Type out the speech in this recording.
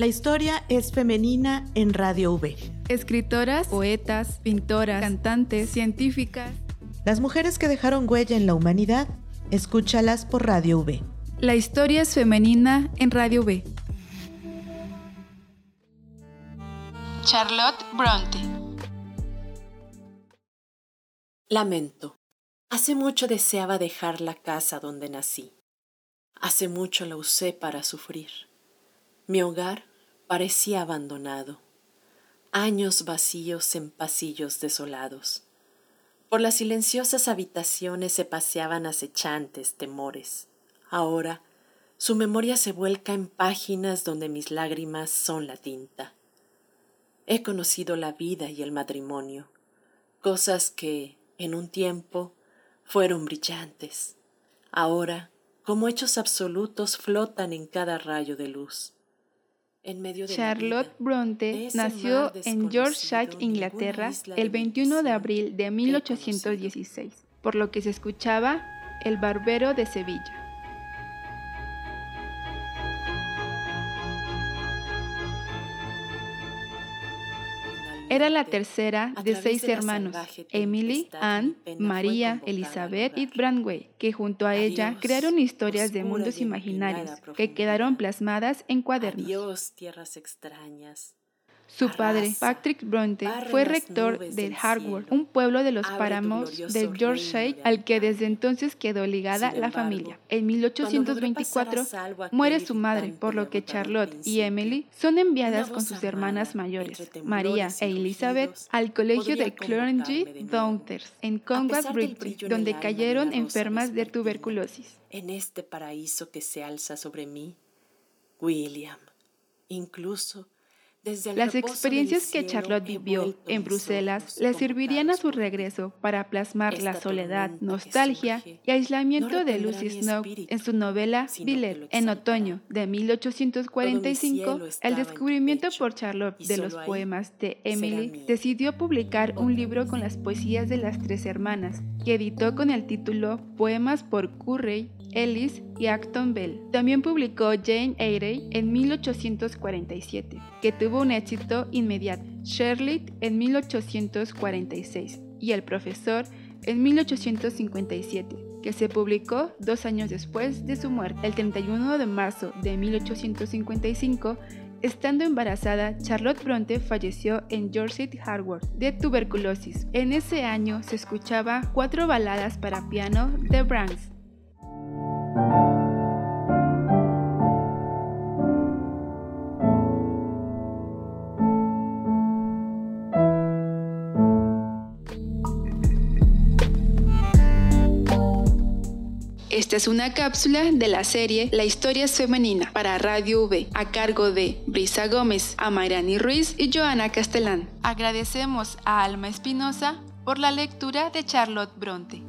La historia es femenina en Radio V. Escritoras, poetas, pintoras, cantantes, científicas. Las mujeres que dejaron huella en la humanidad, escúchalas por Radio V. La historia es femenina en Radio V. Charlotte Bronte. Lamento. Hace mucho deseaba dejar la casa donde nací. Hace mucho la usé para sufrir. Mi hogar parecía abandonado. Años vacíos en pasillos desolados. Por las silenciosas habitaciones se paseaban acechantes temores. Ahora su memoria se vuelca en páginas donde mis lágrimas son la tinta. He conocido la vida y el matrimonio, cosas que, en un tiempo, fueron brillantes. Ahora, como hechos absolutos, flotan en cada rayo de luz. En medio de Charlotte Bronte nació en Yorkshire, Inglaterra, el 21 de abril de 1816, por lo que se escuchaba El Barbero de Sevilla. Era la tercera de seis hermanos, Emily, Anne, María, Elizabeth y Brandway, que junto a ella crearon historias de mundos imaginarios que quedaron plasmadas en cuadernos. tierras extrañas. Su padre, Patrick Bronte, fue rector de Harwood, un pueblo de los páramos de Yorkshire al que desde entonces quedó ligada la familia. En 1824 muere su madre, por lo que Charlotte y Emily son enviadas con sus hermanas mayores, María e Elizabeth, al colegio de Clergy Downstairs, en Conrad Bridge, donde cayeron enfermas de tuberculosis. En este paraíso que se alza sobre mí, William, incluso las experiencias que Charlotte vivió en Bruselas le servirían a su regreso para plasmar la soledad, nostalgia y aislamiento de Lucy Snow en su novela Billet. En otoño de 1845, el descubrimiento por Charlotte de los poemas de Emily decidió publicar un libro con las poesías de las tres hermanas, que editó con el título Poemas por Currey Ellis y Acton Bell. También publicó Jane Eyre en 1847, que tuvo un éxito inmediato, Shirley en 1846 y El profesor en 1857, que se publicó dos años después de su muerte. El 31 de marzo de 1855, Estando embarazada, Charlotte Bronte falleció en Yorkshire Harvard de tuberculosis. En ese año se escuchaba cuatro baladas para piano de Brahms, esta es una cápsula de la serie La historia es femenina para Radio V, a cargo de Brisa Gómez, Amairani Ruiz y Joana Castellán. Agradecemos a Alma Espinosa por la lectura de Charlotte Bronte.